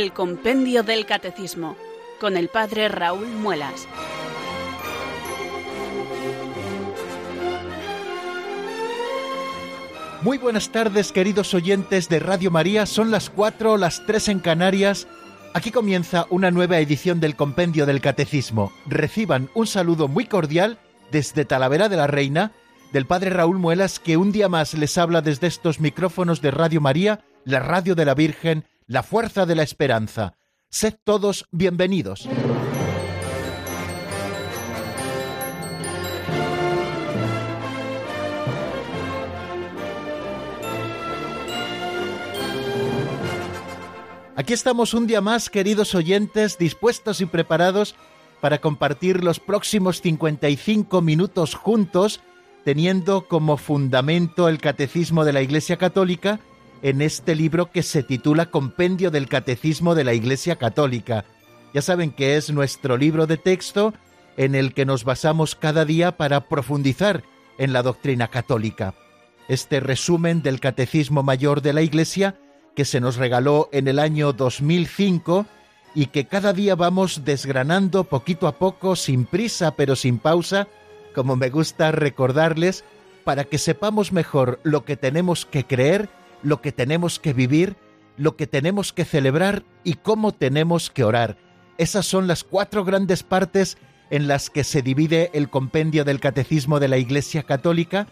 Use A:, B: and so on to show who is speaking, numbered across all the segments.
A: el Compendio del Catecismo con el Padre Raúl Muelas.
B: Muy buenas tardes queridos oyentes de Radio María, son las 4, las 3 en Canarias. Aquí comienza una nueva edición del Compendio del Catecismo. Reciban un saludo muy cordial desde Talavera de la Reina del Padre Raúl Muelas que un día más les habla desde estos micrófonos de Radio María, la radio de la Virgen, la fuerza de la esperanza. Sed todos bienvenidos. Aquí estamos un día más, queridos oyentes, dispuestos y preparados para compartir los próximos 55 minutos juntos, teniendo como fundamento el Catecismo de la Iglesia Católica en este libro que se titula Compendio del Catecismo de la Iglesia Católica. Ya saben que es nuestro libro de texto en el que nos basamos cada día para profundizar en la doctrina católica. Este resumen del Catecismo Mayor de la Iglesia que se nos regaló en el año 2005 y que cada día vamos desgranando poquito a poco, sin prisa pero sin pausa, como me gusta recordarles, para que sepamos mejor lo que tenemos que creer lo que tenemos que vivir, lo que tenemos que celebrar y cómo tenemos que orar. Esas son las cuatro grandes partes en las que se divide el compendio del Catecismo de la Iglesia Católica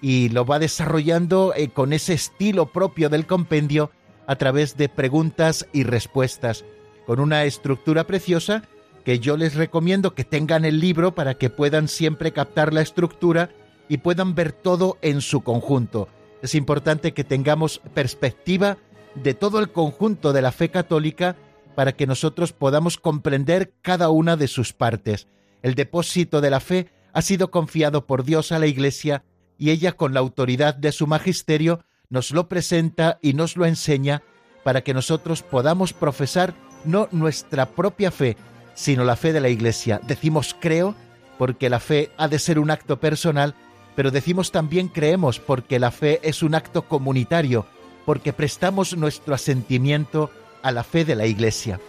B: y lo va desarrollando eh, con ese estilo propio del compendio a través de preguntas y respuestas, con una estructura preciosa que yo les recomiendo que tengan el libro para que puedan siempre captar la estructura y puedan ver todo en su conjunto es importante que tengamos perspectiva de todo el conjunto de la fe católica para que nosotros podamos comprender cada una de sus partes. El depósito de la fe ha sido confiado por Dios a la Iglesia y ella con la autoridad de su magisterio nos lo presenta y nos lo enseña para que nosotros podamos profesar no nuestra propia fe, sino la fe de la Iglesia. Decimos creo porque la fe ha de ser un acto personal pero decimos también creemos porque la fe es un acto comunitario, porque prestamos nuestro asentimiento a la fe de la Iglesia.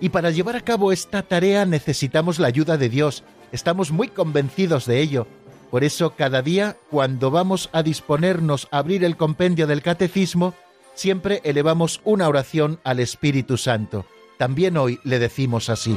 B: Y para llevar a cabo esta tarea necesitamos la ayuda de Dios, estamos muy convencidos de ello. Por eso cada día, cuando vamos a disponernos a abrir el compendio del Catecismo, siempre elevamos una oración al Espíritu Santo. También hoy le decimos así.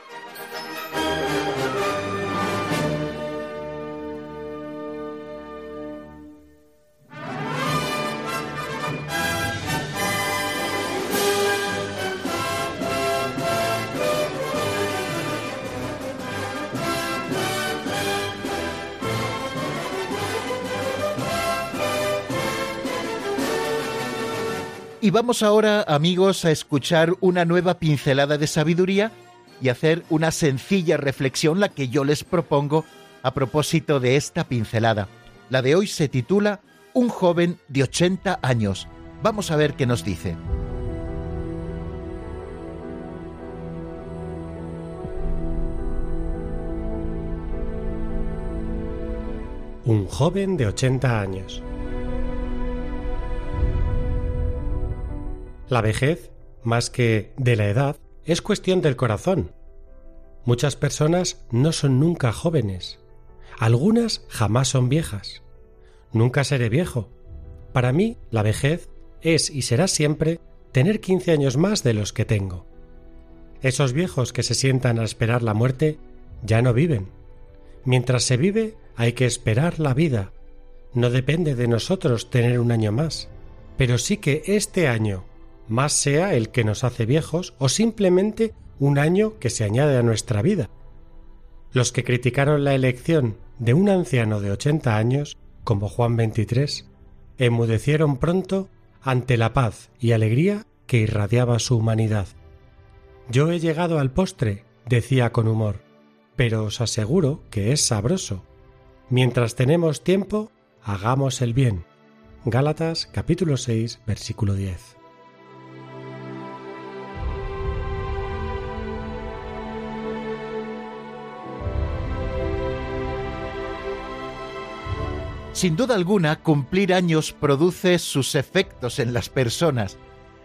B: Y vamos ahora, amigos, a escuchar una nueva pincelada de sabiduría y hacer una sencilla reflexión, la que yo les propongo a propósito de esta pincelada. La de hoy se titula Un joven de 80 años. Vamos a ver qué nos dice.
C: Un joven de 80 años. La vejez, más que de la edad, es cuestión del corazón. Muchas personas no son nunca jóvenes. Algunas jamás son viejas. Nunca seré viejo. Para mí, la vejez es y será siempre tener 15 años más de los que tengo. Esos viejos que se sientan a esperar la muerte ya no viven. Mientras se vive hay que esperar la vida. No depende de nosotros tener un año más, pero sí que este año más sea el que nos hace viejos o simplemente un año que se añade a nuestra vida. Los que criticaron la elección de un anciano de ochenta años, como Juan XXIII, emudecieron pronto ante la paz y alegría que irradiaba su humanidad. Yo he llegado al postre, decía con humor, pero os aseguro que es sabroso. Mientras tenemos tiempo, hagamos el bien. Gálatas capítulo 6 versículo 10.
B: Sin duda alguna, cumplir años produce sus efectos en las personas.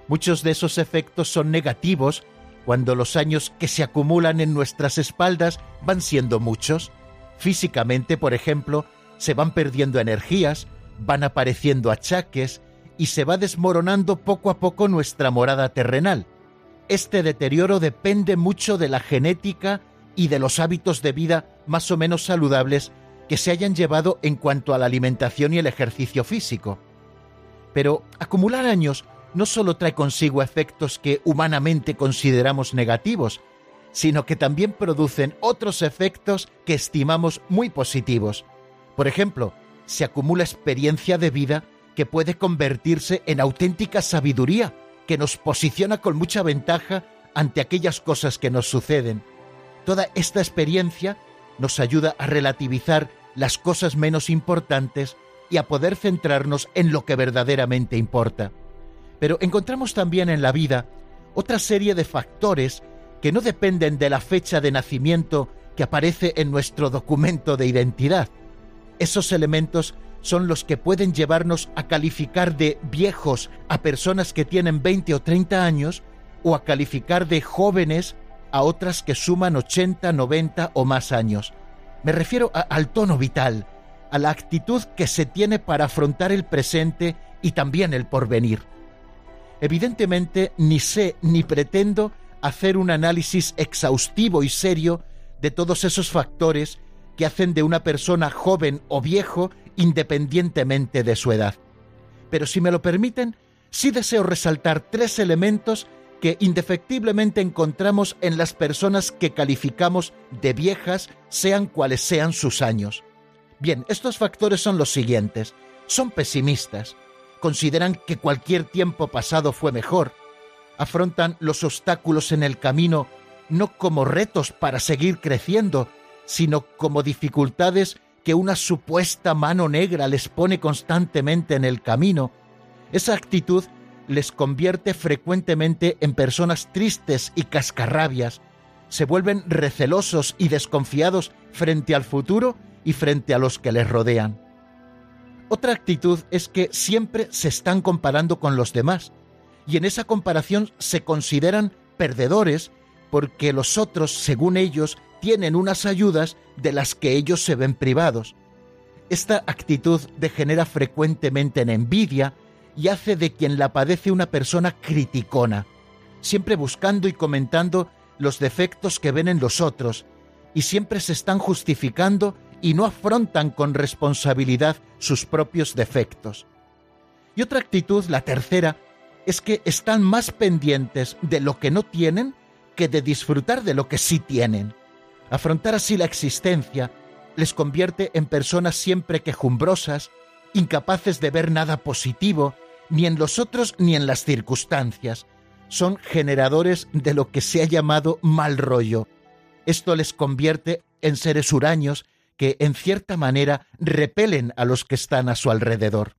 B: Muchos de esos efectos son negativos cuando los años que se acumulan en nuestras espaldas van siendo muchos. Físicamente, por ejemplo, se van perdiendo energías, van apareciendo achaques y se va desmoronando poco a poco nuestra morada terrenal. Este deterioro depende mucho de la genética y de los hábitos de vida más o menos saludables que se hayan llevado en cuanto a la alimentación y el ejercicio físico. Pero acumular años no solo trae consigo efectos que humanamente consideramos negativos, sino que también producen otros efectos que estimamos muy positivos. Por ejemplo, se acumula experiencia de vida que puede convertirse en auténtica sabiduría, que nos posiciona con mucha ventaja ante aquellas cosas que nos suceden. Toda esta experiencia nos ayuda a relativizar las cosas menos importantes y a poder centrarnos en lo que verdaderamente importa. Pero encontramos también en la vida otra serie de factores que no dependen de la fecha de nacimiento que aparece en nuestro documento de identidad. Esos elementos son los que pueden llevarnos a calificar de viejos a personas que tienen 20 o 30 años o a calificar de jóvenes a otras que suman 80, 90 o más años. Me refiero al tono vital, a la actitud que se tiene para afrontar el presente y también el porvenir. Evidentemente, ni sé ni pretendo hacer un análisis exhaustivo y serio de todos esos factores que hacen de una persona joven o viejo independientemente de su edad. Pero si me lo permiten, sí deseo resaltar tres elementos que indefectiblemente encontramos en las personas que calificamos de viejas, sean cuales sean sus años. Bien, estos factores son los siguientes. Son pesimistas, consideran que cualquier tiempo pasado fue mejor, afrontan los obstáculos en el camino no como retos para seguir creciendo, sino como dificultades que una supuesta mano negra les pone constantemente en el camino. Esa actitud les convierte frecuentemente en personas tristes y cascarrabias, se vuelven recelosos y desconfiados frente al futuro y frente a los que les rodean. Otra actitud es que siempre se están comparando con los demás, y en esa comparación se consideran perdedores porque los otros, según ellos, tienen unas ayudas de las que ellos se ven privados. Esta actitud degenera frecuentemente en envidia, y hace de quien la padece una persona criticona, siempre buscando y comentando los defectos que ven en los otros, y siempre se están justificando y no afrontan con responsabilidad sus propios defectos. Y otra actitud, la tercera, es que están más pendientes de lo que no tienen que de disfrutar de lo que sí tienen. Afrontar así la existencia les convierte en personas siempre quejumbrosas, incapaces de ver nada positivo ni en los otros ni en las circunstancias. Son generadores de lo que se ha llamado mal rollo. Esto les convierte en seres huraños que en cierta manera repelen a los que están a su alrededor.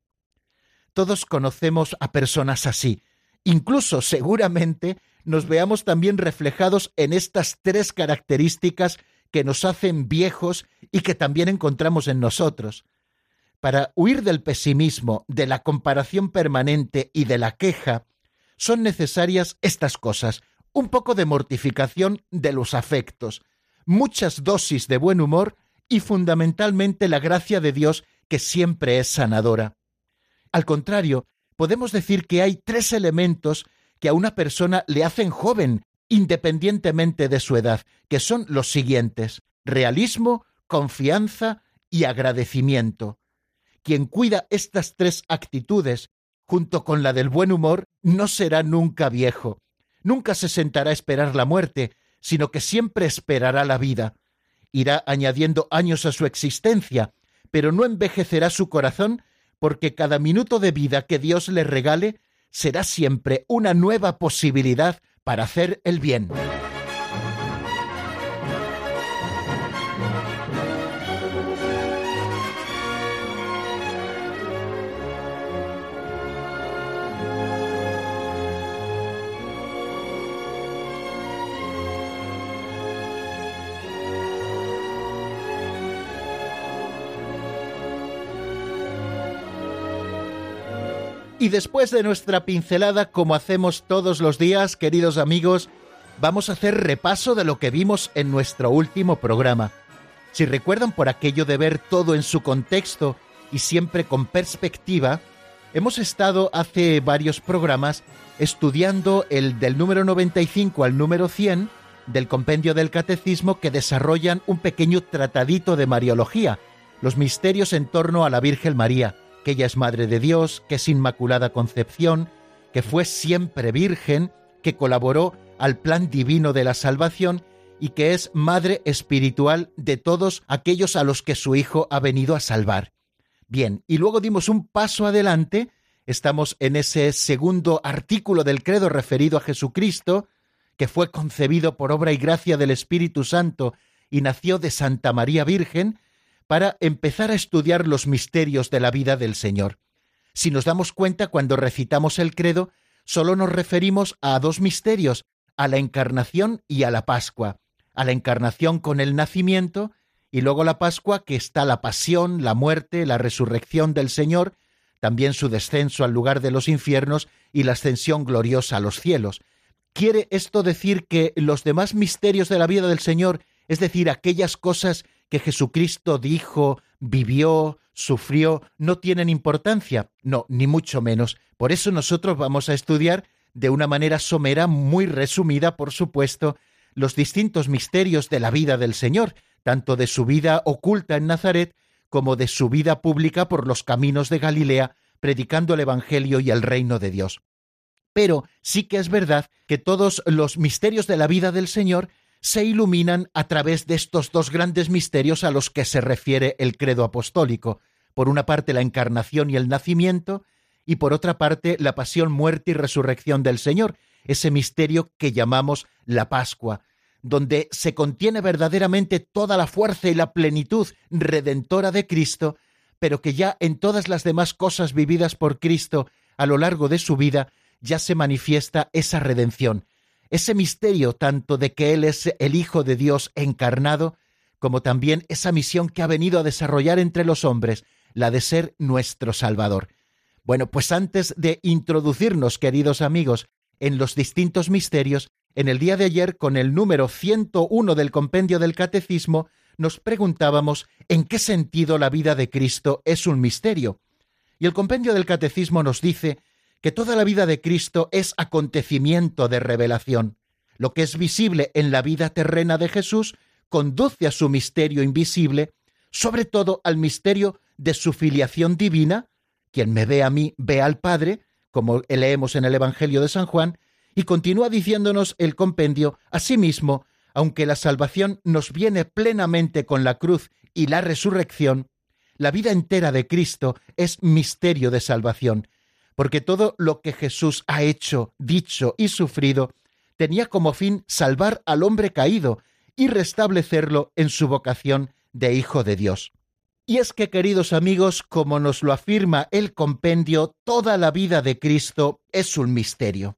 B: Todos conocemos a personas así. Incluso seguramente nos veamos también reflejados en estas tres características que nos hacen viejos y que también encontramos en nosotros. Para huir del pesimismo, de la comparación permanente y de la queja, son necesarias estas cosas, un poco de mortificación de los afectos, muchas dosis de buen humor y fundamentalmente la gracia de Dios que siempre es sanadora. Al contrario, podemos decir que hay tres elementos que a una persona le hacen joven independientemente de su edad, que son los siguientes realismo, confianza y agradecimiento. Quien cuida estas tres actitudes, junto con la del buen humor, no será nunca viejo. Nunca se sentará a esperar la muerte, sino que siempre esperará la vida. Irá añadiendo años a su existencia, pero no envejecerá su corazón, porque cada minuto de vida que Dios le regale será siempre una nueva posibilidad para hacer el bien. Y después de nuestra pincelada, como hacemos todos los días, queridos amigos, vamos a hacer repaso de lo que vimos en nuestro último programa. Si recuerdan por aquello de ver todo en su contexto y siempre con perspectiva, hemos estado hace varios programas estudiando el del número 95 al número 100 del compendio del catecismo que desarrollan un pequeño tratadito de Mariología, los misterios en torno a la Virgen María, que ella es Madre de Dios, que es Inmaculada Concepción, que fue siempre Virgen, que colaboró al plan divino de la salvación y que es Madre espiritual de todos aquellos a los que su Hijo ha venido a salvar. Bien, y luego dimos un paso adelante, estamos en ese segundo artículo del credo referido a Jesucristo, que fue concebido por obra y gracia del Espíritu Santo y nació de Santa María Virgen, para empezar a estudiar los misterios de la vida del Señor. Si nos damos cuenta cuando recitamos el credo, solo nos referimos a dos misterios, a la encarnación y a la Pascua. A la encarnación con el nacimiento y luego la Pascua que está la pasión, la muerte, la resurrección del Señor, también su descenso al lugar de los infiernos y la ascensión gloriosa a los cielos. ¿Quiere esto decir que los demás misterios de la vida del Señor, es decir, aquellas cosas que Jesucristo dijo, vivió, sufrió, no tienen importancia? No, ni mucho menos. Por eso nosotros vamos a estudiar de una manera somera, muy resumida, por supuesto, los distintos misterios de la vida del Señor, tanto de su vida oculta en Nazaret como de su vida pública por los caminos de Galilea, predicando el Evangelio y el reino de Dios. Pero sí que es verdad que todos los misterios de la vida del Señor se iluminan a través de estos dos grandes misterios a los que se refiere el credo apostólico, por una parte la encarnación y el nacimiento, y por otra parte la pasión, muerte y resurrección del Señor, ese misterio que llamamos la Pascua, donde se contiene verdaderamente toda la fuerza y la plenitud redentora de Cristo, pero que ya en todas las demás cosas vividas por Cristo a lo largo de su vida ya se manifiesta esa redención, ese misterio tanto de que Él es el Hijo de Dios encarnado, como también esa misión que ha venido a desarrollar entre los hombres, la de ser nuestro Salvador. Bueno, pues antes de introducirnos, queridos amigos, en los distintos misterios, en el día de ayer, con el número 101 del compendio del Catecismo, nos preguntábamos en qué sentido la vida de Cristo es un misterio. Y el compendio del Catecismo nos dice que toda la vida de Cristo es acontecimiento de revelación. Lo que es visible en la vida terrena de Jesús conduce a su misterio invisible, sobre todo al misterio de su filiación divina. Quien me ve a mí ve al Padre, como leemos en el Evangelio de San Juan, y continúa diciéndonos el compendio, asimismo, aunque la salvación nos viene plenamente con la cruz y la resurrección, la vida entera de Cristo es misterio de salvación, porque todo lo que Jesús ha hecho, dicho y sufrido tenía como fin salvar al hombre caído y restablecerlo en su vocación de Hijo de Dios. Y es que, queridos amigos, como nos lo afirma el compendio, toda la vida de Cristo es un misterio.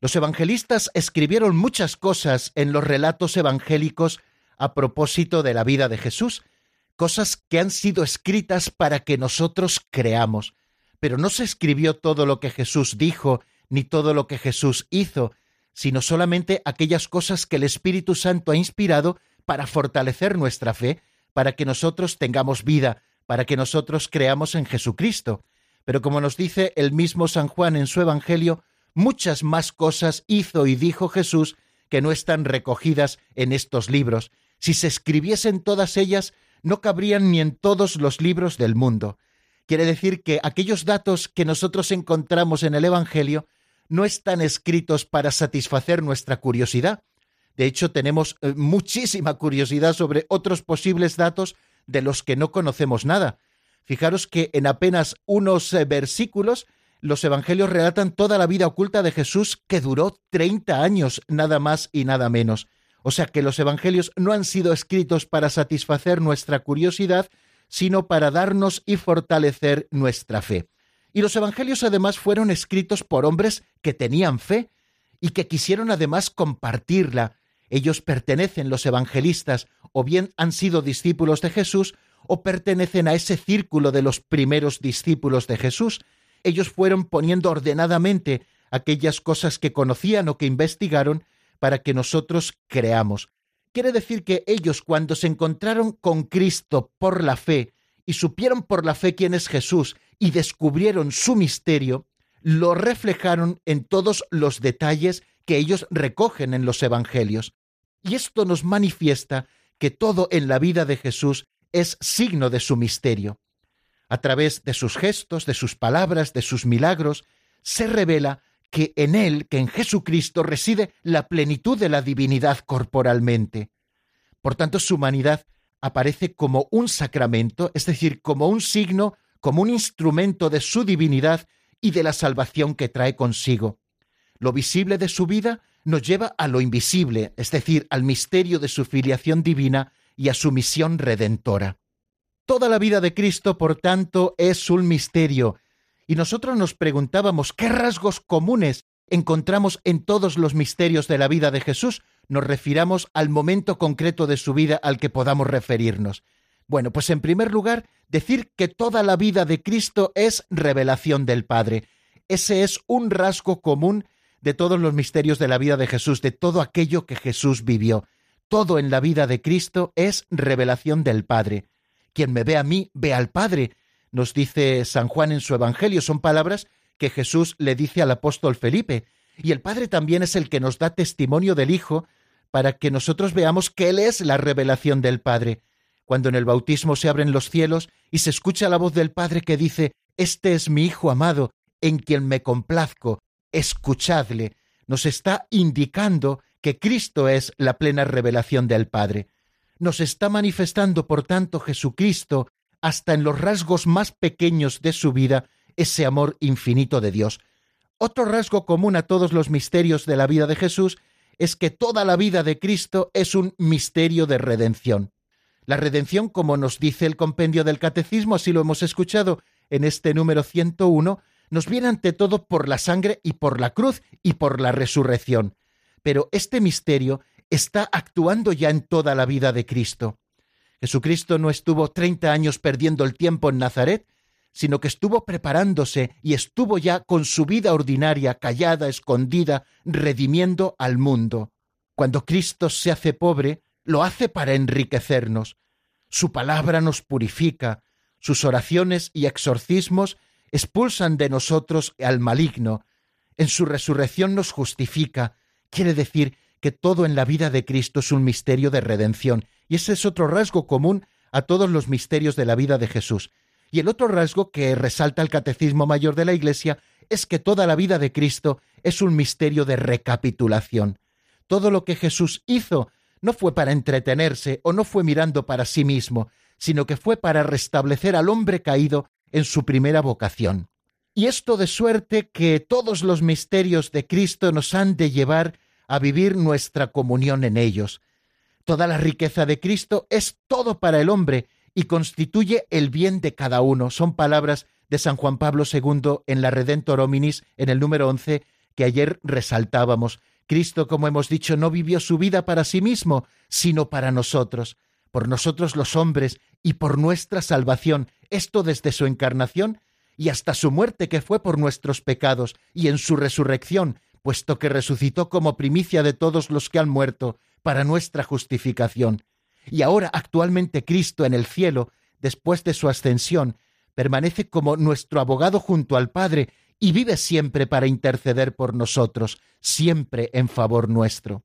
B: Los evangelistas escribieron muchas cosas en los relatos evangélicos a propósito de la vida de Jesús, cosas que han sido escritas para que nosotros creamos pero no se escribió todo lo que Jesús dijo, ni todo lo que Jesús hizo, sino solamente aquellas cosas que el Espíritu Santo ha inspirado para fortalecer nuestra fe, para que nosotros tengamos vida, para que nosotros creamos en Jesucristo. Pero como nos dice el mismo San Juan en su Evangelio, muchas más cosas hizo y dijo Jesús que no están recogidas en estos libros. Si se escribiesen todas ellas, no cabrían ni en todos los libros del mundo. Quiere decir que aquellos datos que nosotros encontramos en el Evangelio no están escritos para satisfacer nuestra curiosidad. De hecho, tenemos eh, muchísima curiosidad sobre otros posibles datos de los que no conocemos nada. Fijaros que en apenas unos eh, versículos los evangelios relatan toda la vida oculta de Jesús que duró 30 años, nada más y nada menos. O sea que los evangelios no han sido escritos para satisfacer nuestra curiosidad, sino para darnos y fortalecer nuestra fe. Y los Evangelios además fueron escritos por hombres que tenían fe y que quisieron además compartirla. Ellos pertenecen, los evangelistas, o bien han sido discípulos de Jesús, o pertenecen a ese círculo de los primeros discípulos de Jesús, ellos fueron poniendo ordenadamente aquellas cosas que conocían o que investigaron para que nosotros creamos. Quiere decir que ellos cuando se encontraron con Cristo por la fe y supieron por la fe quién es Jesús y descubrieron su misterio, lo reflejaron en todos los detalles que ellos recogen en los Evangelios. Y esto nos manifiesta que todo en la vida de Jesús es signo de su misterio. A través de sus gestos, de sus palabras, de sus milagros, se revela que en Él, que en Jesucristo, reside la plenitud de la divinidad corporalmente. Por tanto, su humanidad aparece como un sacramento, es decir, como un signo, como un instrumento de su divinidad y de la salvación que trae consigo. Lo visible de su vida nos lleva a lo invisible, es decir, al misterio de su filiación divina y a su misión redentora. Toda la vida de Cristo, por tanto, es un misterio, y nosotros nos preguntábamos qué rasgos comunes encontramos en todos los misterios de la vida de Jesús, nos refiramos al momento concreto de su vida al que podamos referirnos. Bueno, pues en primer lugar, decir que toda la vida de Cristo es revelación del Padre. Ese es un rasgo común de todos los misterios de la vida de Jesús, de todo aquello que Jesús vivió. Todo en la vida de Cristo es revelación del Padre. Quien me ve a mí, ve al Padre, nos dice San Juan en su Evangelio. Son palabras que Jesús le dice al apóstol Felipe. Y el Padre también es el que nos da testimonio del Hijo para que nosotros veamos que Él es la revelación del Padre. Cuando en el bautismo se abren los cielos y se escucha la voz del Padre que dice, Este es mi Hijo amado, en quien me complazco, escuchadle, nos está indicando que Cristo es la plena revelación del Padre. Nos está manifestando, por tanto, Jesucristo, hasta en los rasgos más pequeños de su vida, ese amor infinito de Dios. Otro rasgo común a todos los misterios de la vida de Jesús es que toda la vida de Cristo es un misterio de redención. La redención, como nos dice el compendio del Catecismo, así lo hemos escuchado en este número 101, nos viene ante todo por la sangre y por la cruz y por la resurrección. Pero este misterio está actuando ya en toda la vida de Cristo. Jesucristo no estuvo treinta años perdiendo el tiempo en Nazaret, sino que estuvo preparándose y estuvo ya con su vida ordinaria, callada, escondida, redimiendo al mundo. Cuando Cristo se hace pobre, lo hace para enriquecernos. Su palabra nos purifica, sus oraciones y exorcismos expulsan de nosotros al maligno, en su resurrección nos justifica, quiere decir que todo en la vida de Cristo es un misterio de redención, y ese es otro rasgo común a todos los misterios de la vida de Jesús. Y el otro rasgo que resalta el Catecismo Mayor de la Iglesia es que toda la vida de Cristo es un misterio de recapitulación. Todo lo que Jesús hizo no fue para entretenerse o no fue mirando para sí mismo, sino que fue para restablecer al hombre caído en su primera vocación. Y esto de suerte que todos los misterios de Cristo nos han de llevar a vivir nuestra comunión en ellos. Toda la riqueza de Cristo es todo para el hombre y constituye el bien de cada uno. Son palabras de San Juan Pablo II en la Redentor Hominis, en el número 11, que ayer resaltábamos. Cristo, como hemos dicho, no vivió su vida para sí mismo, sino para nosotros, por nosotros los hombres y por nuestra salvación, esto desde su encarnación y hasta su muerte que fue por nuestros pecados, y en su resurrección, puesto que resucitó como primicia de todos los que han muerto, para nuestra justificación. Y ahora actualmente Cristo en el cielo, después de su ascensión, permanece como nuestro abogado junto al Padre y vive siempre para interceder por nosotros, siempre en favor nuestro.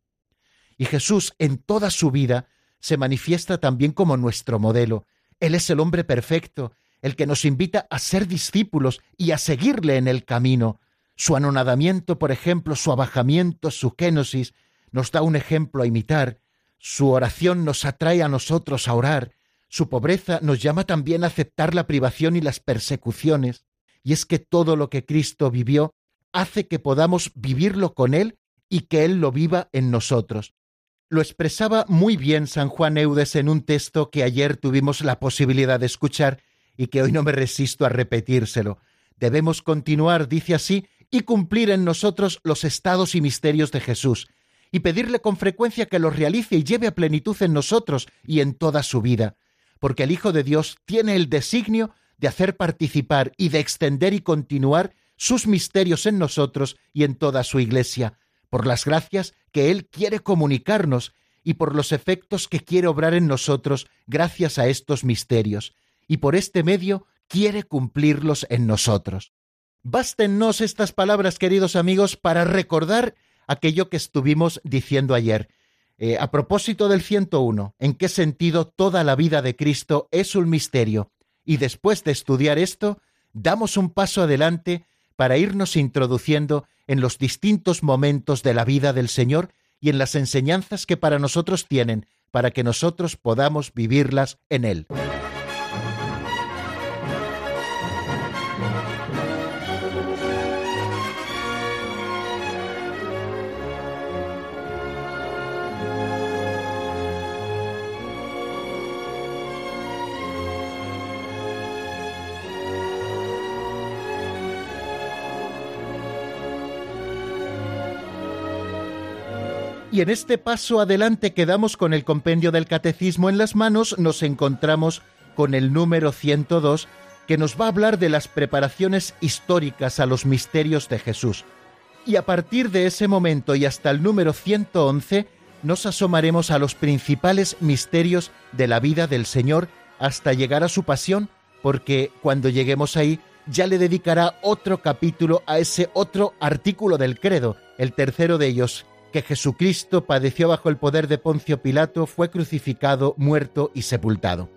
B: Y Jesús en toda su vida se manifiesta también como nuestro modelo. Él es el hombre perfecto, el que nos invita a ser discípulos y a seguirle en el camino. Su anonadamiento, por ejemplo, su abajamiento, su kénosis, nos da un ejemplo a imitar. Su oración nos atrae a nosotros a orar. Su pobreza nos llama también a aceptar la privación y las persecuciones. Y es que todo lo que Cristo vivió hace que podamos vivirlo con Él y que Él lo viva en nosotros. Lo expresaba muy bien San Juan Eudes en un texto que ayer tuvimos la posibilidad de escuchar y que hoy no me resisto a repetírselo. Debemos continuar, dice así, y cumplir en nosotros los estados y misterios de Jesús, y pedirle con frecuencia que los realice y lleve a plenitud en nosotros y en toda su vida, porque el Hijo de Dios tiene el designio de hacer participar y de extender y continuar sus misterios en nosotros y en toda su Iglesia, por las gracias que Él quiere comunicarnos y por los efectos que quiere obrar en nosotros gracias a estos misterios, y por este medio quiere cumplirlos en nosotros. Bástennos estas palabras, queridos amigos, para recordar aquello que estuvimos diciendo ayer. Eh, a propósito del 101, ¿en qué sentido toda la vida de Cristo es un misterio? Y después de estudiar esto, damos un paso adelante para irnos introduciendo en los distintos momentos de la vida del Señor y en las enseñanzas que para nosotros tienen, para que nosotros podamos vivirlas en Él. Y en este paso adelante que damos con el compendio del catecismo en las manos, nos encontramos con el número 102, que nos va a hablar de las preparaciones históricas a los misterios de Jesús. Y a partir de ese momento y hasta el número 111, nos asomaremos a los principales misterios de la vida del Señor hasta llegar a su pasión, porque cuando lleguemos ahí ya le dedicará otro capítulo a ese otro artículo del credo, el tercero de ellos, que Jesucristo padeció bajo el poder de Poncio Pilato, fue crucificado, muerto y sepultado.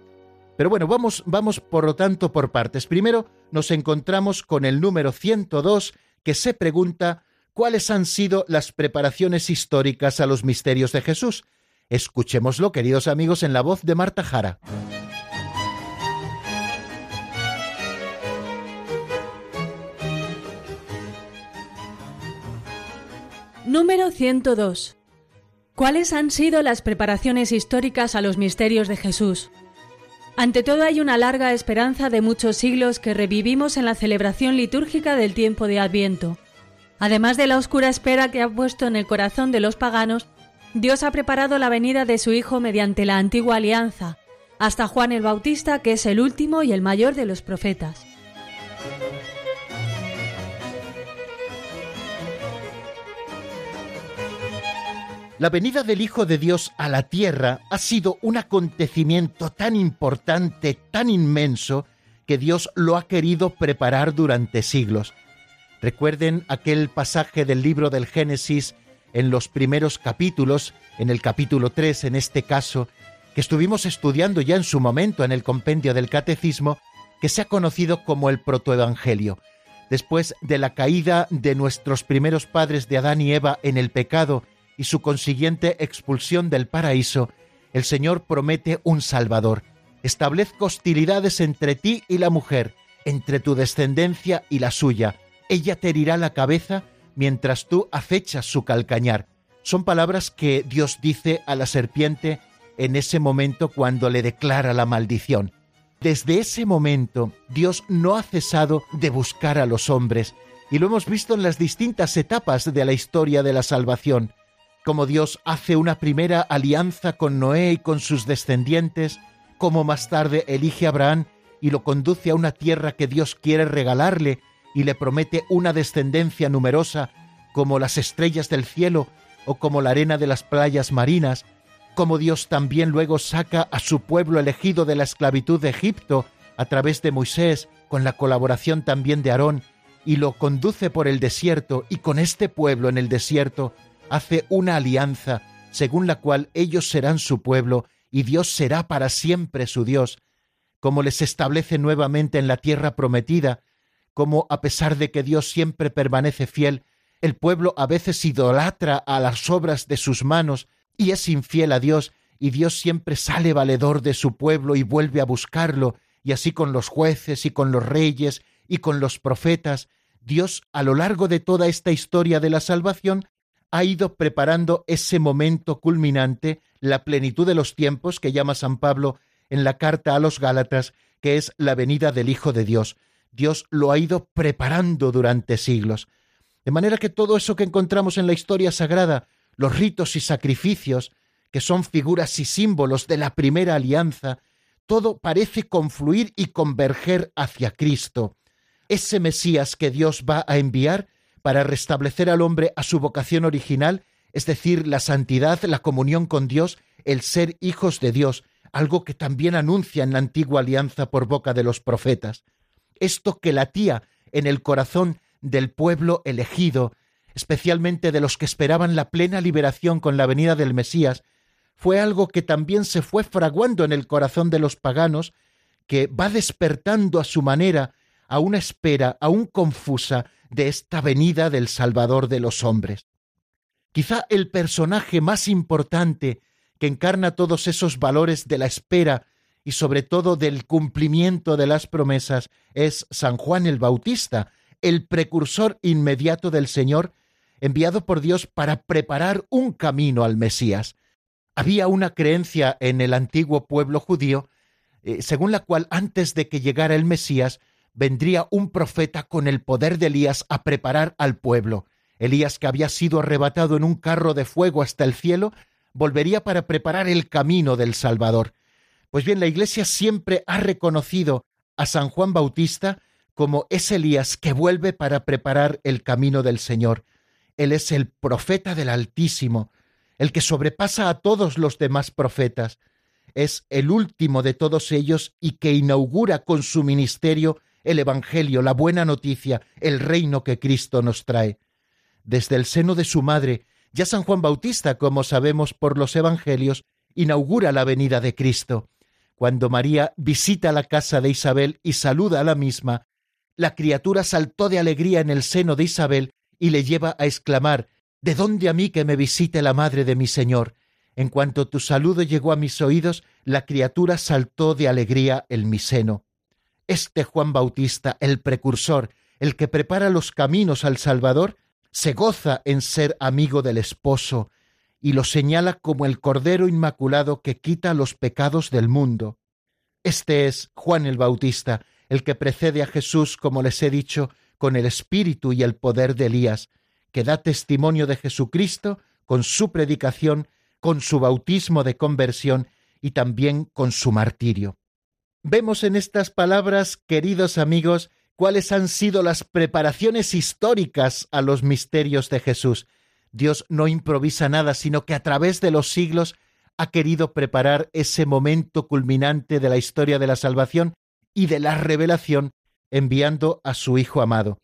B: Pero bueno, vamos, vamos por lo tanto por partes. Primero nos encontramos con el número 102 que se pregunta cuáles han sido las preparaciones históricas a los misterios de Jesús. Escuchémoslo, queridos amigos, en la voz de Marta Jara.
D: Número 102. ¿Cuáles han sido las preparaciones históricas a los misterios de Jesús? Ante todo hay una larga esperanza de muchos siglos que revivimos en la celebración litúrgica del tiempo de Adviento. Además de la oscura espera que ha puesto en el corazón de los paganos, Dios ha preparado la venida de su Hijo mediante la antigua alianza, hasta Juan el Bautista, que es el último y el mayor de los profetas.
B: La venida del Hijo de Dios a la tierra ha sido un acontecimiento tan importante, tan inmenso, que Dios lo ha querido preparar durante siglos. Recuerden aquel pasaje del libro del Génesis en los primeros capítulos, en el capítulo 3 en este caso, que estuvimos estudiando ya en su momento en el compendio del Catecismo, que se ha conocido como el protoevangelio. Después de la caída de nuestros primeros padres de Adán y Eva en el pecado y su consiguiente expulsión del paraíso, el Señor promete un Salvador. Establezco hostilidades entre ti y la mujer, entre tu descendencia y la suya. Ella te herirá la cabeza mientras tú acechas su calcañar. Son palabras que Dios dice a la serpiente en ese momento cuando le declara la maldición. Desde ese momento Dios no ha cesado de buscar a los hombres, y lo hemos visto en las distintas etapas de la historia de la salvación como Dios hace una primera alianza con Noé y con sus descendientes, como más tarde elige a Abraham y lo conduce a una tierra que Dios quiere regalarle y le promete una descendencia numerosa como las estrellas del cielo o como la arena de las playas marinas, como Dios también luego saca a su pueblo elegido de la esclavitud de Egipto a través de Moisés, con la colaboración también de Aarón, y lo conduce por el desierto, y con este pueblo en el desierto hace una alianza según la cual ellos serán su pueblo y Dios será para siempre su Dios, como les establece nuevamente en la tierra prometida, como a pesar de que Dios siempre permanece fiel, el pueblo a veces idolatra a las obras de sus manos y es infiel a Dios, y Dios siempre sale valedor de su pueblo y vuelve a buscarlo, y así con los jueces y con los reyes y con los profetas, Dios a lo largo de toda esta historia de la salvación ha ido preparando ese momento culminante, la plenitud de los tiempos que llama San Pablo en la carta a los Gálatas, que es la venida del Hijo de Dios. Dios lo ha ido preparando durante siglos. De manera que todo eso que encontramos en la historia sagrada, los ritos y sacrificios, que son figuras y símbolos de la primera alianza, todo parece confluir y converger hacia Cristo. Ese Mesías que Dios va a enviar para restablecer al hombre a su vocación original, es decir, la santidad, la comunión con Dios, el ser hijos de Dios, algo que también anuncia en la antigua alianza por boca de los profetas. Esto que latía en el corazón del pueblo elegido, especialmente de los que esperaban la plena liberación con la venida del Mesías, fue algo que también se fue fraguando en el corazón de los paganos, que va despertando a su manera a una espera aún confusa de esta venida del Salvador de los hombres. Quizá el personaje más importante que encarna todos esos valores de la espera y sobre todo del cumplimiento de las promesas es San Juan el Bautista, el precursor inmediato del Señor, enviado por Dios para preparar un camino al Mesías. Había una creencia en el antiguo pueblo judío, eh, según la cual antes de que llegara el Mesías, vendría un profeta con el poder de Elías a preparar al pueblo. Elías, que había sido arrebatado en un carro de fuego hasta el cielo, volvería para preparar el camino del Salvador. Pues bien, la Iglesia siempre ha reconocido a San Juan Bautista como ese Elías que vuelve para preparar el camino del Señor. Él es el profeta del Altísimo, el que sobrepasa a todos los demás profetas. Es el último de todos ellos y que inaugura con su ministerio el Evangelio, la buena noticia, el reino que Cristo nos trae. Desde el seno de su madre, ya San Juan Bautista, como sabemos por los Evangelios, inaugura la venida de Cristo. Cuando María visita la casa de Isabel y saluda a la misma, la criatura saltó de alegría en el seno de Isabel y le lleva a exclamar ¿De dónde a mí que me visite la madre de mi Señor? En cuanto tu saludo llegó a mis oídos, la criatura saltó de alegría en mi seno. Este Juan Bautista, el precursor, el que prepara los caminos al Salvador, se goza en ser amigo del esposo y lo señala como el Cordero Inmaculado que quita los pecados del mundo. Este es Juan el Bautista, el que precede a Jesús, como les he dicho, con el espíritu y el poder de Elías, que da testimonio de Jesucristo con su predicación, con su bautismo de conversión y también con su martirio. Vemos en estas palabras, queridos amigos, cuáles han sido las preparaciones históricas a los misterios de Jesús. Dios no improvisa nada, sino que a través de los siglos ha querido preparar ese momento culminante de la historia de la salvación y de la revelación enviando a su Hijo amado.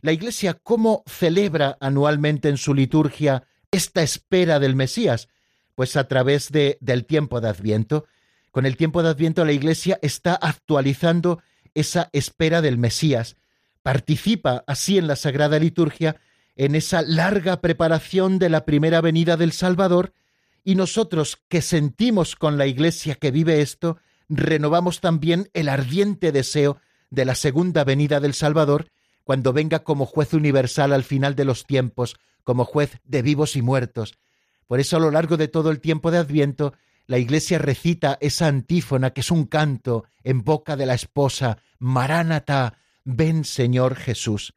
B: La Iglesia, ¿cómo celebra anualmente en su liturgia esta espera del Mesías? Pues a través de, del tiempo de Adviento. Con el tiempo de Adviento la Iglesia está actualizando esa espera del Mesías. Participa así en la Sagrada Liturgia en esa larga preparación de la primera venida del Salvador y nosotros que sentimos con la Iglesia que vive esto, renovamos también el ardiente deseo de la segunda venida del Salvador, cuando venga como juez universal al final de los tiempos, como juez de vivos y muertos. Por eso a lo largo de todo el tiempo de Adviento, la Iglesia recita esa antífona que es un canto en boca de la esposa, Maránata, ven Señor Jesús.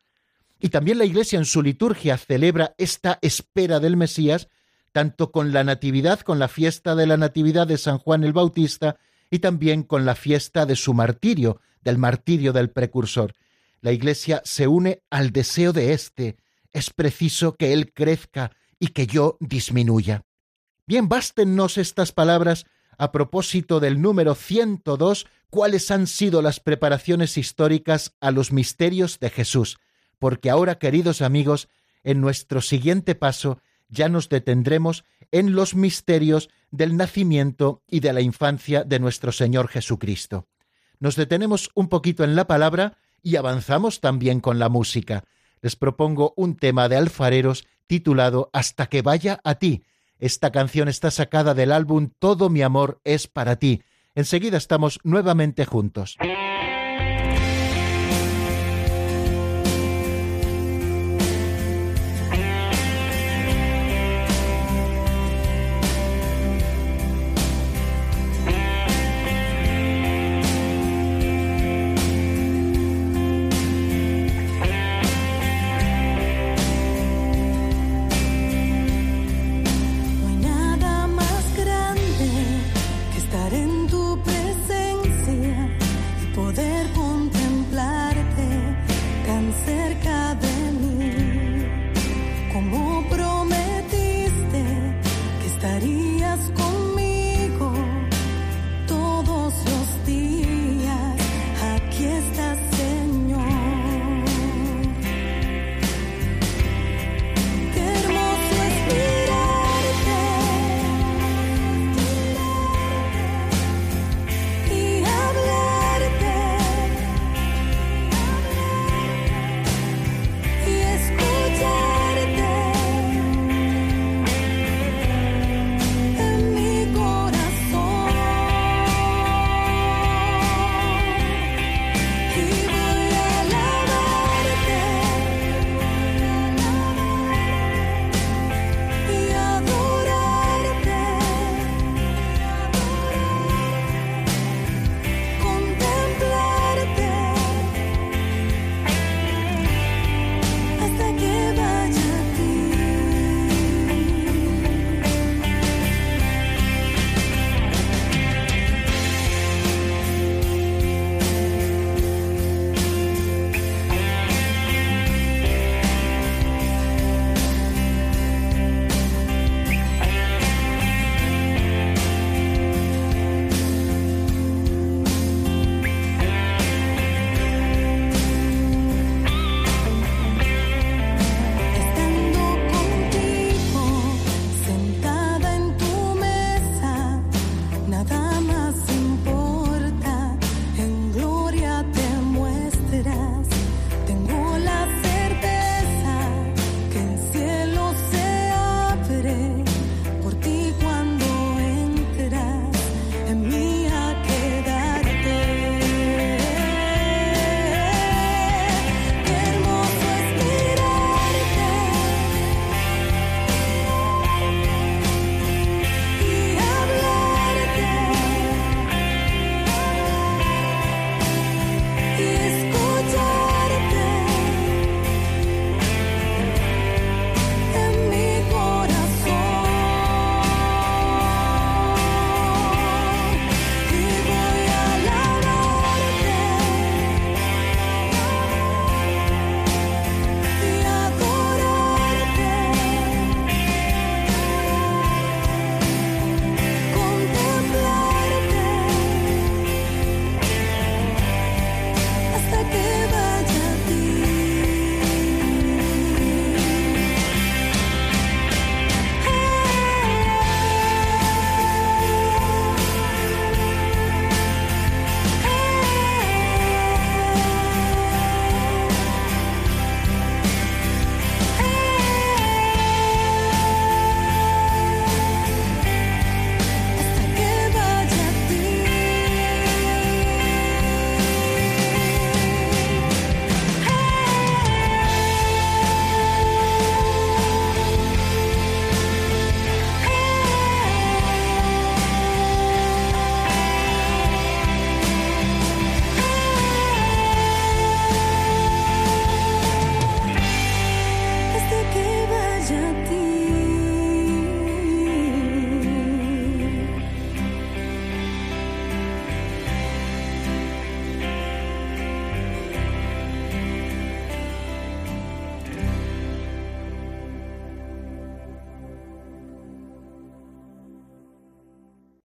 B: Y también la Iglesia en su liturgia celebra esta espera del Mesías, tanto con la Natividad, con la fiesta de la Natividad de San Juan el Bautista, y también con la fiesta de su martirio, del martirio del precursor. La Iglesia se une al deseo de éste. Es preciso que Él crezca y que yo disminuya. Bien, bástennos estas palabras a propósito del número 102, cuáles han sido las preparaciones históricas a los misterios de Jesús, porque ahora, queridos amigos, en nuestro siguiente paso ya nos detendremos en los misterios del nacimiento y de la infancia de nuestro Señor Jesucristo. Nos detenemos un poquito en la palabra y avanzamos también con la música. Les propongo un tema de alfareros titulado Hasta que vaya a ti. Esta canción está sacada del álbum Todo mi amor es para ti. Enseguida estamos nuevamente juntos.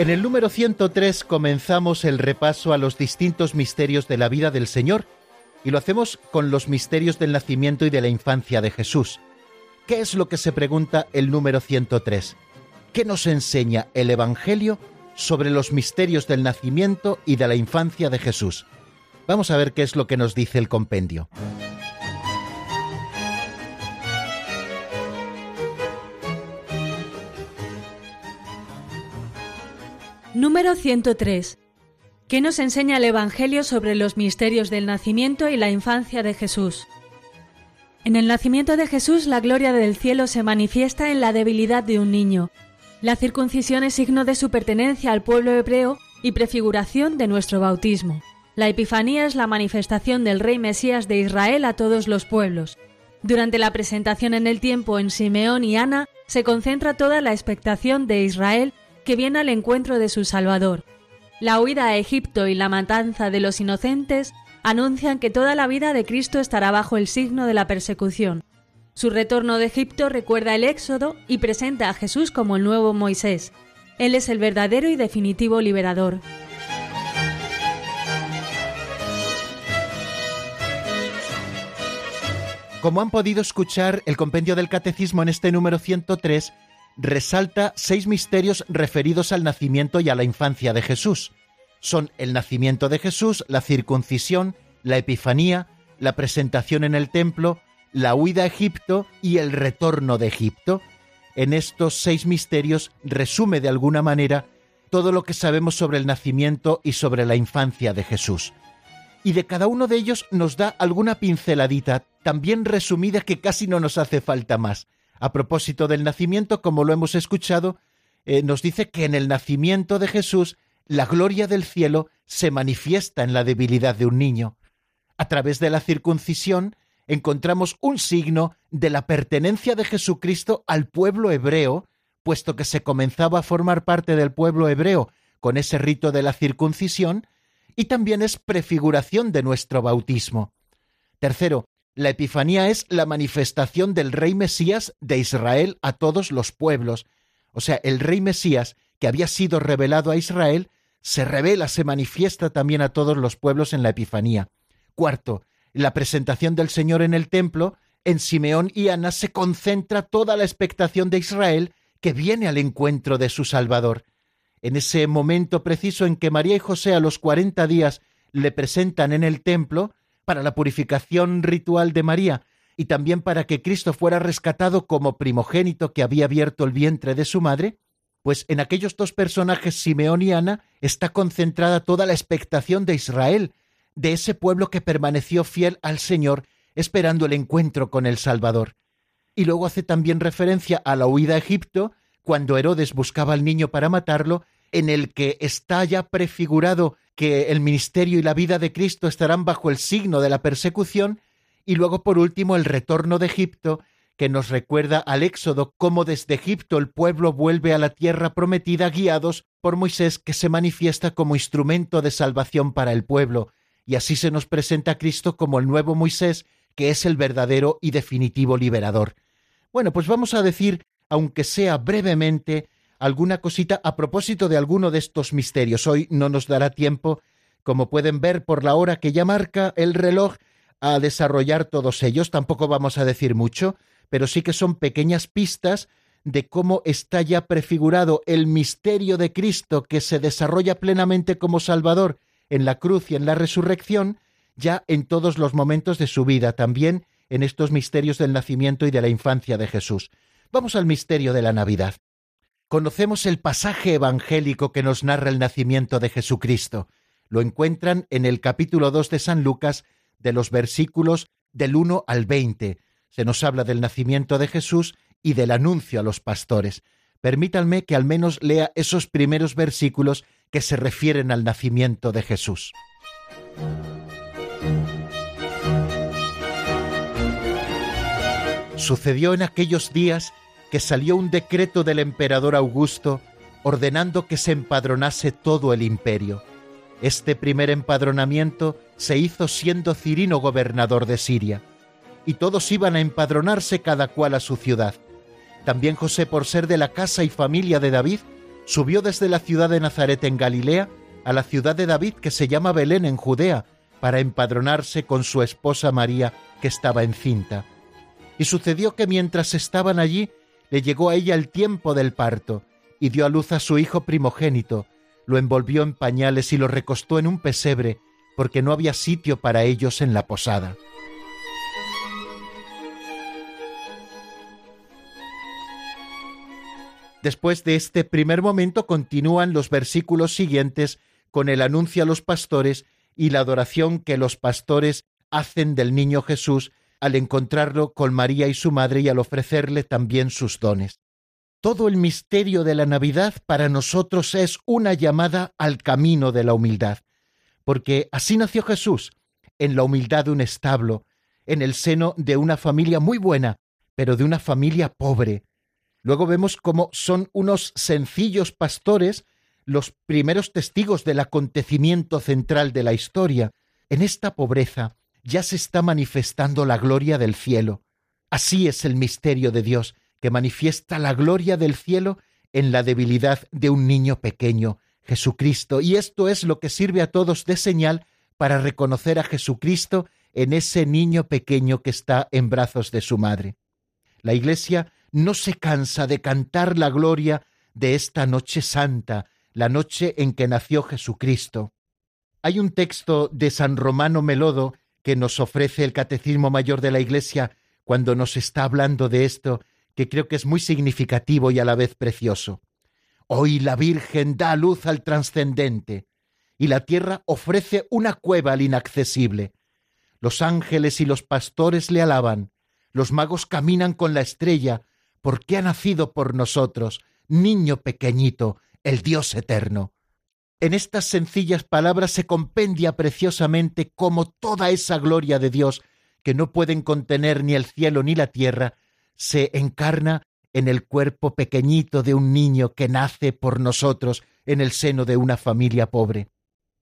B: En el número 103 comenzamos el repaso a los distintos misterios de la vida del Señor y lo hacemos con los misterios del nacimiento y de la infancia de Jesús. ¿Qué es lo que se pregunta el número 103? ¿Qué nos enseña el Evangelio sobre los misterios del nacimiento y de la infancia de Jesús? Vamos a ver qué es lo que nos dice el compendio.
D: Número 103. ¿Qué nos enseña el Evangelio sobre los misterios del nacimiento y la infancia de Jesús? En el nacimiento de Jesús la gloria del cielo se manifiesta en la debilidad de un niño. La circuncisión es signo de su pertenencia al pueblo hebreo y prefiguración de nuestro bautismo. La Epifanía es la manifestación del Rey Mesías de Israel a todos los pueblos. Durante la presentación en el tiempo en Simeón y Ana se concentra toda la expectación de Israel que viene al encuentro de su Salvador. La huida a Egipto y la matanza de los inocentes anuncian que toda la vida de Cristo estará bajo el signo de la persecución. Su retorno de Egipto recuerda el Éxodo y presenta a Jesús como el nuevo Moisés. Él es el verdadero y definitivo liberador.
B: Como han podido escuchar, el compendio del Catecismo en este número 103 resalta seis misterios referidos al nacimiento y a la infancia de Jesús. Son el nacimiento de Jesús, la circuncisión, la epifanía, la presentación en el templo, la huida a Egipto y el retorno de Egipto. En estos seis misterios resume de alguna manera todo lo que sabemos sobre el nacimiento y sobre la infancia de Jesús. Y de cada uno de ellos nos da alguna pinceladita tan bien resumida que casi no nos hace falta más. A propósito del nacimiento, como lo hemos escuchado, eh, nos dice que en el nacimiento de Jesús la gloria del cielo se manifiesta en la debilidad de un niño. A través de la circuncisión encontramos un signo de la pertenencia de Jesucristo al pueblo hebreo, puesto que se comenzaba a formar parte del pueblo hebreo con ese rito de la circuncisión, y también es prefiguración de nuestro bautismo. Tercero, la Epifanía es la manifestación del Rey Mesías de Israel a todos los pueblos. O sea, el Rey Mesías que había sido revelado a Israel, se revela, se manifiesta también a todos los pueblos en la Epifanía. Cuarto, la presentación del Señor en el templo, en Simeón y Ana se concentra toda la expectación de Israel que viene al encuentro de su Salvador. En ese momento preciso en que María y José a los cuarenta días le presentan en el templo, para la purificación ritual de María y también para que Cristo fuera rescatado como primogénito que había abierto el vientre de su madre, pues en aquellos dos personajes, Simeón y Ana, está concentrada toda la expectación de Israel, de ese pueblo que permaneció fiel al Señor, esperando el encuentro con el Salvador. Y luego hace también referencia a la huida a Egipto, cuando Herodes buscaba al niño para matarlo, en el que está ya prefigurado que el ministerio y la vida de Cristo estarán bajo el signo de la persecución, y luego por último el retorno de Egipto, que nos recuerda al Éxodo cómo desde Egipto el pueblo vuelve a la tierra prometida guiados por Moisés que se manifiesta como instrumento de salvación para el pueblo, y así se nos presenta a Cristo como el nuevo Moisés, que es el verdadero y definitivo liberador. Bueno, pues vamos a decir, aunque sea brevemente, alguna cosita a propósito de alguno de estos misterios. Hoy no nos dará tiempo, como pueden ver por la hora que ya marca el reloj, a desarrollar todos ellos. Tampoco vamos a decir mucho, pero sí que son pequeñas pistas de cómo está ya prefigurado el misterio de Cristo que se desarrolla plenamente como Salvador en la cruz y en la resurrección, ya en todos los momentos de su vida, también en estos misterios del nacimiento y de la infancia de Jesús. Vamos al misterio de la Navidad conocemos el pasaje evangélico que nos narra el nacimiento de Jesucristo. Lo encuentran en el capítulo 2 de San Lucas, de los versículos del 1 al 20. Se nos habla del nacimiento de Jesús y del anuncio a los pastores. permítanme que al menos lea esos primeros versículos que se refieren al nacimiento de Jesús. Sucedió en aquellos días que salió un decreto del emperador Augusto ordenando que se empadronase todo el imperio. Este primer empadronamiento se hizo siendo Cirino gobernador de Siria, y todos iban a empadronarse cada cual a su ciudad. También José, por ser de la casa y familia de David, subió desde la ciudad de Nazaret en Galilea a la ciudad de David que se llama Belén en Judea, para empadronarse con su esposa María, que estaba encinta. Y sucedió que mientras estaban allí, le llegó a ella el tiempo del parto, y dio a luz a su hijo primogénito, lo envolvió en pañales y lo recostó en un pesebre, porque no había sitio para ellos en la posada. Después de este primer momento continúan los versículos siguientes con el anuncio a los pastores y la adoración que los pastores hacen del niño Jesús al encontrarlo con María y su madre y al ofrecerle también sus dones. Todo el misterio de la Navidad para nosotros es una llamada al camino de la humildad, porque así nació Jesús, en la humildad de un establo, en el seno de una familia muy buena, pero de una familia pobre. Luego vemos cómo son unos sencillos pastores los primeros testigos del acontecimiento central de la historia. En esta pobreza, ya se está manifestando la gloria del cielo. Así es el misterio de Dios, que manifiesta la gloria del cielo en la debilidad de un niño pequeño, Jesucristo, y esto es lo que sirve a todos de señal para reconocer a Jesucristo en ese niño pequeño que está en brazos de su madre. La Iglesia no se cansa de cantar la gloria de esta noche santa, la noche en que nació Jesucristo. Hay un texto de San Romano Melodo que nos ofrece el Catecismo Mayor de la Iglesia cuando nos está hablando de esto, que creo que es muy significativo y a la vez precioso. Hoy la Virgen da luz al trascendente, y la tierra ofrece una cueva al inaccesible. Los ángeles y los pastores le alaban, los magos caminan con la estrella, porque ha nacido por nosotros, niño pequeñito, el Dios eterno. En estas sencillas palabras se compendia preciosamente cómo toda esa gloria de Dios, que no pueden contener ni el cielo ni la tierra, se encarna en el cuerpo pequeñito de un niño que nace por nosotros en el seno de una familia pobre.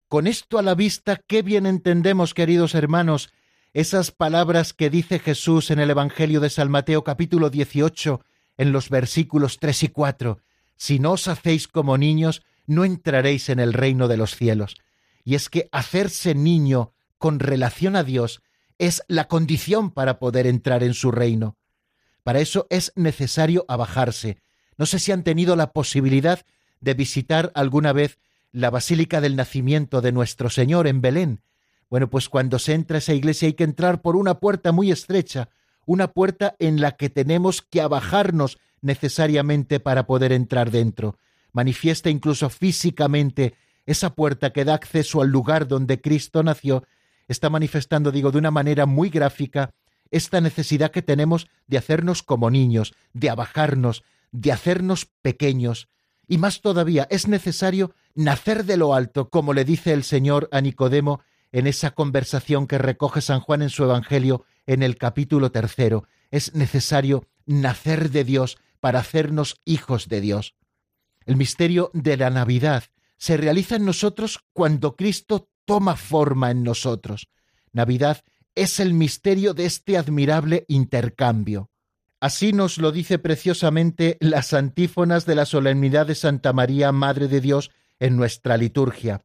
B: Con esto a la vista, qué bien entendemos, queridos hermanos, esas palabras que dice Jesús en el Evangelio de San Mateo capítulo 18, en los versículos tres y cuatro. Si no os hacéis como niños, no entraréis en el reino de los cielos. Y es que hacerse niño con relación a Dios es la condición para poder entrar en su reino. Para eso es necesario abajarse. No sé si han tenido la posibilidad de visitar alguna vez la Basílica del Nacimiento de nuestro Señor en Belén. Bueno, pues cuando se entra a esa iglesia hay que entrar por una puerta muy estrecha, una puerta en la que tenemos que abajarnos necesariamente para poder entrar dentro manifiesta incluso físicamente esa puerta que da acceso al lugar donde Cristo nació, está manifestando, digo, de una manera muy gráfica esta necesidad que tenemos de hacernos como niños, de abajarnos, de hacernos pequeños. Y más todavía, es necesario nacer de lo alto, como le dice el Señor a Nicodemo en esa conversación que recoge San Juan en su Evangelio en el capítulo tercero. Es necesario nacer de Dios para hacernos hijos de Dios. El misterio de la Navidad se realiza en nosotros cuando Cristo toma forma en nosotros. Navidad es el misterio de este admirable intercambio. Así nos lo dice preciosamente las antífonas de la solemnidad de Santa María, Madre de Dios, en nuestra liturgia.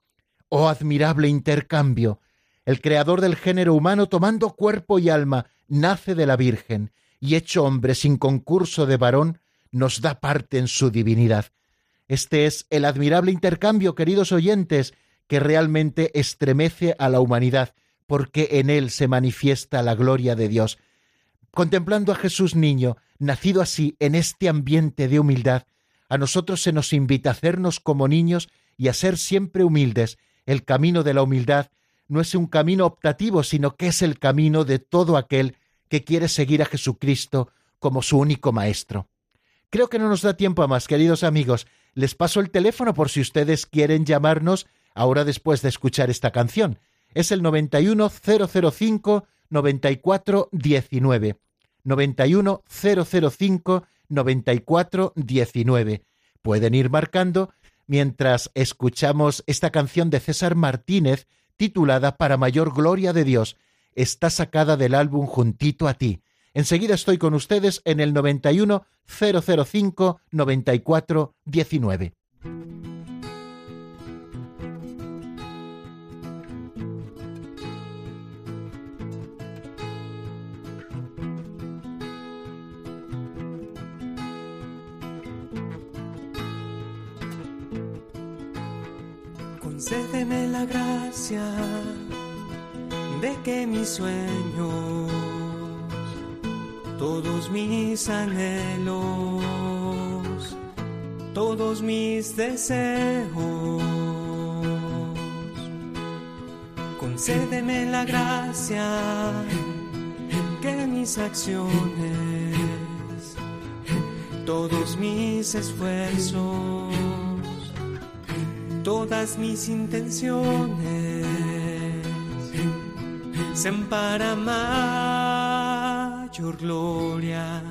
B: Oh admirable intercambio. El creador del género humano, tomando cuerpo y alma, nace de la Virgen, y hecho hombre sin concurso de varón, nos da parte en su divinidad. Este es el admirable intercambio, queridos oyentes, que realmente estremece a la humanidad, porque en él se manifiesta la gloria de Dios. Contemplando a Jesús niño, nacido así en este ambiente de humildad, a nosotros se nos invita a hacernos como niños y a ser siempre humildes. El camino de la humildad no es un camino optativo, sino que es el camino de todo aquel que quiere seguir a Jesucristo como su único Maestro. Creo que no nos da tiempo a más, queridos amigos. Les paso el teléfono por si ustedes quieren llamarnos ahora después de escuchar esta canción. Es el 91005 9419. 91005 9419. Pueden ir marcando mientras escuchamos esta canción de César Martínez titulada Para mayor gloria de Dios. Está sacada del álbum Juntito a ti. Enseguida estoy con ustedes en el 91 005 94 19.
E: Concédeme la gracia de que mis sueños, todos mis anhelos, todos mis deseos, concédeme la gracia que mis acciones, todos mis esfuerzos, todas mis intenciones sean para mayor gloria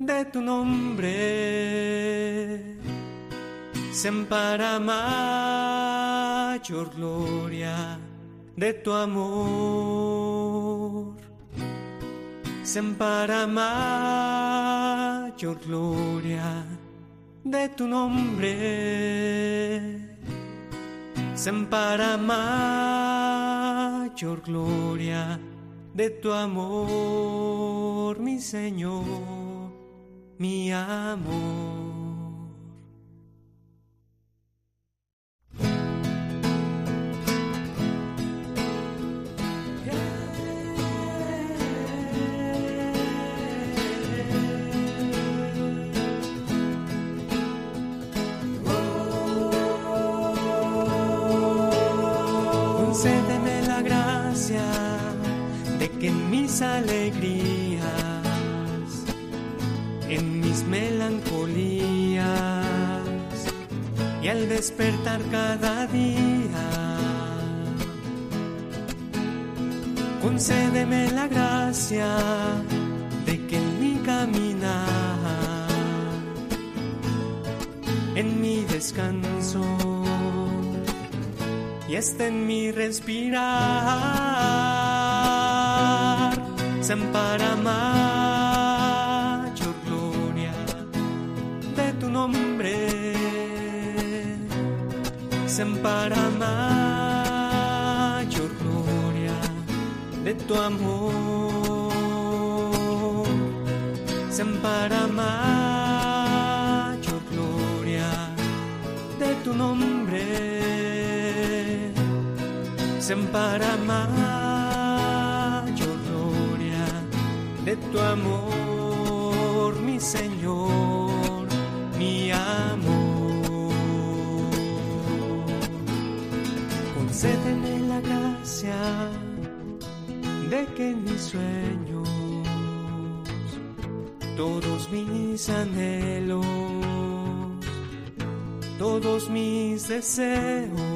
E: de tu nombre, sean para mayor gloria de tu amor, sean para mayor gloria de tu nombre. Sean para mayor gloria de tu amor, mi Señor, mi amor. Que en mis alegrías, en mis melancolías y al despertar cada día, concédeme la gracia de que en mi caminar, en mi descanso, y está en mi respirar, para mayor gloria de tu nombre, para mayor gloria de tu amor, para mayor gloria de tu nombre para mayor tu amor, mi Señor, mi amor. Concédeme la gracia de que mis sueños, todos mis anhelos, todos mis deseos,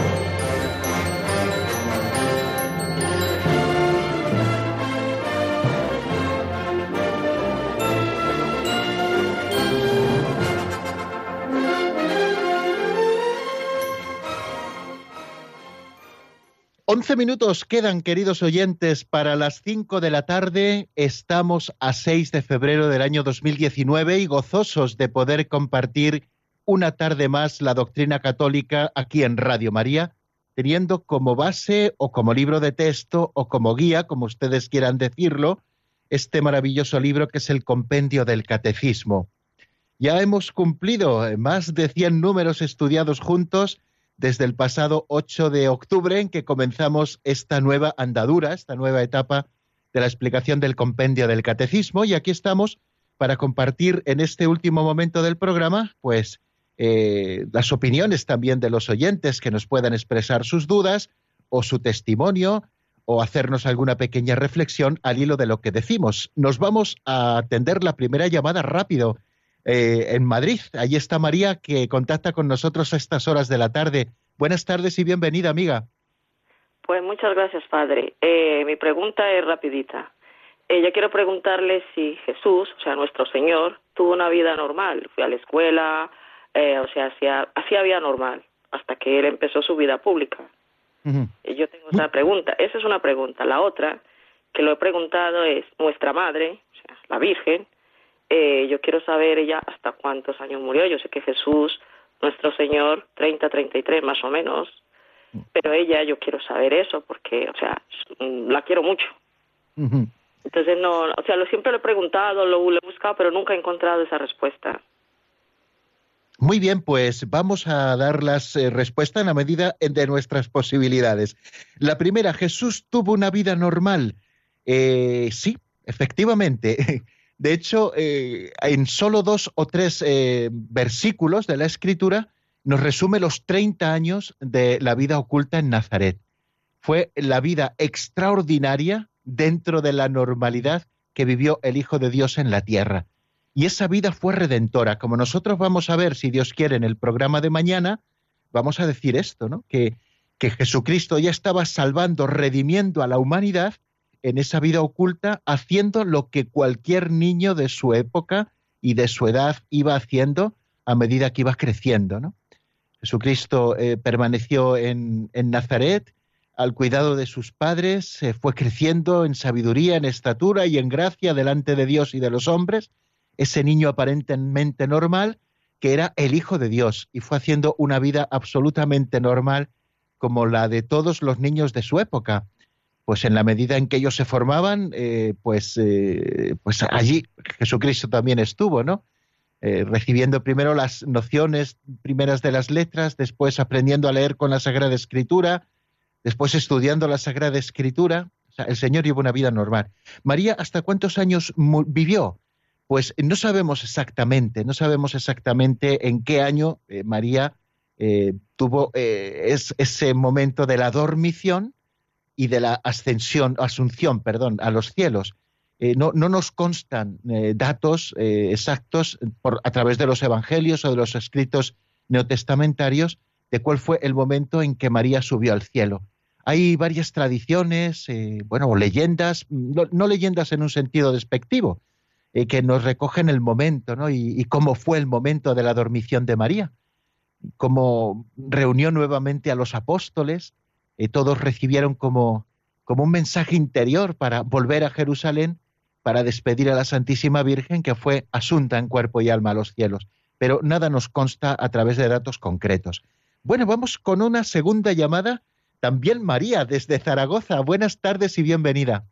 B: Once minutos quedan, queridos oyentes, para las cinco de la tarde. Estamos a 6 de febrero del año 2019 y gozosos de poder compartir una tarde más la doctrina católica aquí en Radio María, teniendo como base o como libro de texto o como guía, como ustedes quieran decirlo, este maravilloso libro que es el Compendio del Catecismo. Ya hemos cumplido más de 100 números estudiados juntos desde el pasado 8 de octubre en que comenzamos esta nueva andadura, esta nueva etapa de la explicación del compendio del catecismo y aquí estamos para compartir en este último momento del programa, pues eh, las opiniones también de los oyentes que nos puedan expresar sus dudas o su testimonio o hacernos alguna pequeña reflexión al hilo de lo que decimos. Nos vamos a atender la primera llamada rápido eh, en Madrid. Allí está María que contacta con nosotros a estas horas de la tarde. Buenas tardes y bienvenida, amiga.
F: Pues muchas gracias, padre. Eh, mi pregunta es rapidita. Eh, yo quiero preguntarle si Jesús, o sea, nuestro Señor, tuvo una vida normal. Fui a la escuela, o sea, hacía, hacía vida normal hasta que él empezó su vida pública. Y yo tengo esa pregunta. Esa es una pregunta. La otra, que lo he preguntado, es nuestra madre, o sea, la Virgen. Eh, yo quiero saber ella hasta cuántos años murió. Yo sé que Jesús, nuestro Señor, 30, 33 más o menos. Pero ella, yo quiero saber eso porque, o sea, la quiero mucho. Entonces, no, o sea, lo siempre lo he preguntado, lo, lo he buscado, pero nunca he encontrado esa respuesta.
B: Muy bien, pues vamos a dar las eh, respuestas en la medida de nuestras posibilidades. La primera, Jesús tuvo una vida normal. Eh, sí, efectivamente. De hecho, eh, en solo dos o tres versículos de la Escritura nos resume los 30 años de la vida oculta en Nazaret. Fue la vida extraordinaria dentro de la normalidad que vivió el Hijo de Dios en la tierra. Y esa vida fue redentora. Como nosotros vamos a ver, si Dios quiere, en el programa de mañana, vamos a decir esto, ¿no? Que, que Jesucristo ya estaba salvando, redimiendo a la humanidad en esa vida oculta, haciendo lo que cualquier niño de su época y de su edad iba haciendo a medida que iba creciendo, ¿no? Jesucristo eh, permaneció en, en, Nazaret al cuidado de sus padres, fue creciendo en sabiduría, en estatura y en gracia delante de Dios y de los hombres, ese niño aparentemente normal que era el Hijo de Dios y fue haciendo una vida absolutamente normal como la de todos los niños de su época. Pues en la medida en que ellos se formaban, eh, pues, eh, pues allí Jesucristo también estuvo, ¿no? Eh, recibiendo primero las nociones primeras de las letras, después aprendiendo a leer con la Sagrada Escritura, después estudiando la Sagrada Escritura. el Señor llevó una vida normal. María, ¿hasta cuántos años vivió? Pues no sabemos exactamente, no sabemos exactamente en qué año María tuvo ese momento de la dormición y de la ascensión, asunción, perdón, a los cielos. no, no, nos constan datos exactos por, a través de los evangelios o de los escritos neotestamentarios de cuál fue el momento en que María subió al cielo. Hay varias tradiciones, bueno, leyendas, no, leyendas en un sentido despectivo, eh, que nos recogen el momento, ¿no? Y, cómo fue el momento de la dormición de María, cómo reunió nuevamente a los apóstoles, y todos recibieron como, como un mensaje interior para volver a Jerusalén, para despedir a la Santísima Virgen que fue asunta en cuerpo y alma a los cielos. Pero nada nos consta a través de datos concretos. Bueno, vamos con una segunda llamada. También María, desde Zaragoza. Buenas tardes y bienvenida.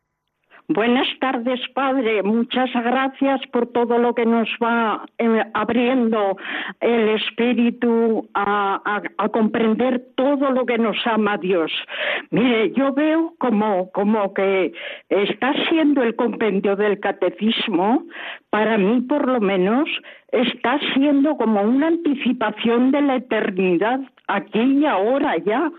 G: Buenas tardes, Padre. Muchas gracias por todo lo que nos va eh, abriendo el Espíritu a, comprender todo lo que nos ama Dios. Mire, yo veo como, como que está siendo el compendio del catecismo, para mí por lo menos, está siendo como una anticipación de la eternidad aquí y ahora ya,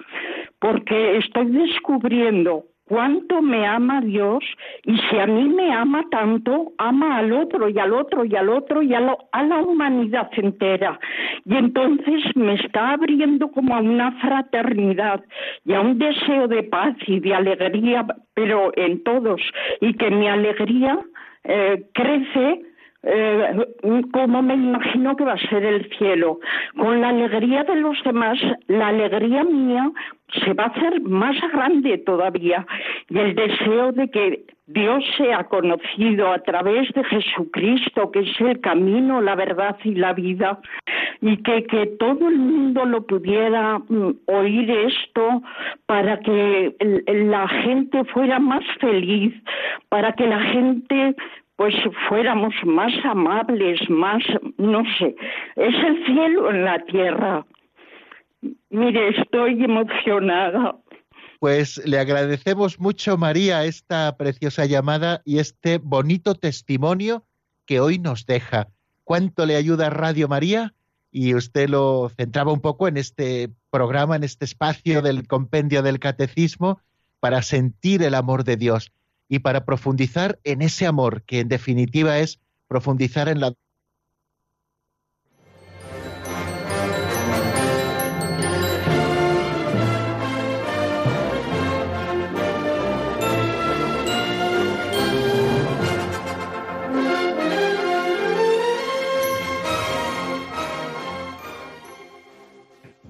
G: porque estoy descubriendo cuánto me ama Dios y si a mí me ama tanto, ama al otro y al otro y al otro y a, la humanidad entera. Y entonces me está abriendo como a una fraternidad y a un deseo de paz y de alegría, pero en todos, y que mi alegría eh, crece eh, como me imagino que va a ser el cielo. Con la alegría de los demás, la alegría mía se va a hacer más grande todavía. Y el deseo de que Dios sea conocido a través de Jesucristo, que es el camino, la verdad y la vida, y que, que todo el mundo lo pudiera mm, oír esto para que la gente fuera más feliz, para que la gente pues fuéramos más amables, más, no sé, es el cielo en la tierra. Mire, estoy emocionada.
B: Pues le agradecemos mucho, María, esta preciosa llamada y este bonito testimonio que hoy nos deja. ¿Cuánto le ayuda Radio María? y usted lo centraba un poco en este programa, en este espacio del compendio del catecismo, para sentir el amor de Dios y para profundizar en ese amor, que en definitiva es profundizar en la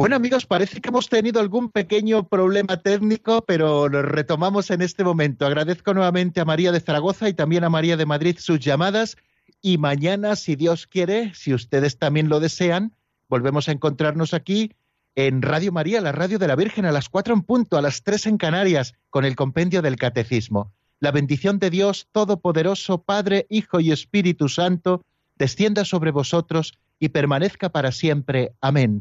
B: Bueno amigos, parece que hemos tenido algún pequeño problema técnico, pero lo retomamos en este momento. Agradezco nuevamente a María de Zaragoza y también a María de Madrid sus llamadas y mañana, si Dios quiere, si ustedes también lo desean, volvemos a encontrarnos aquí en Radio María, la radio de la Virgen, a las cuatro en punto, a las tres en Canarias, con el compendio del Catecismo. La bendición de Dios Todopoderoso, Padre, Hijo y Espíritu Santo, descienda sobre vosotros y permanezca para siempre. Amén.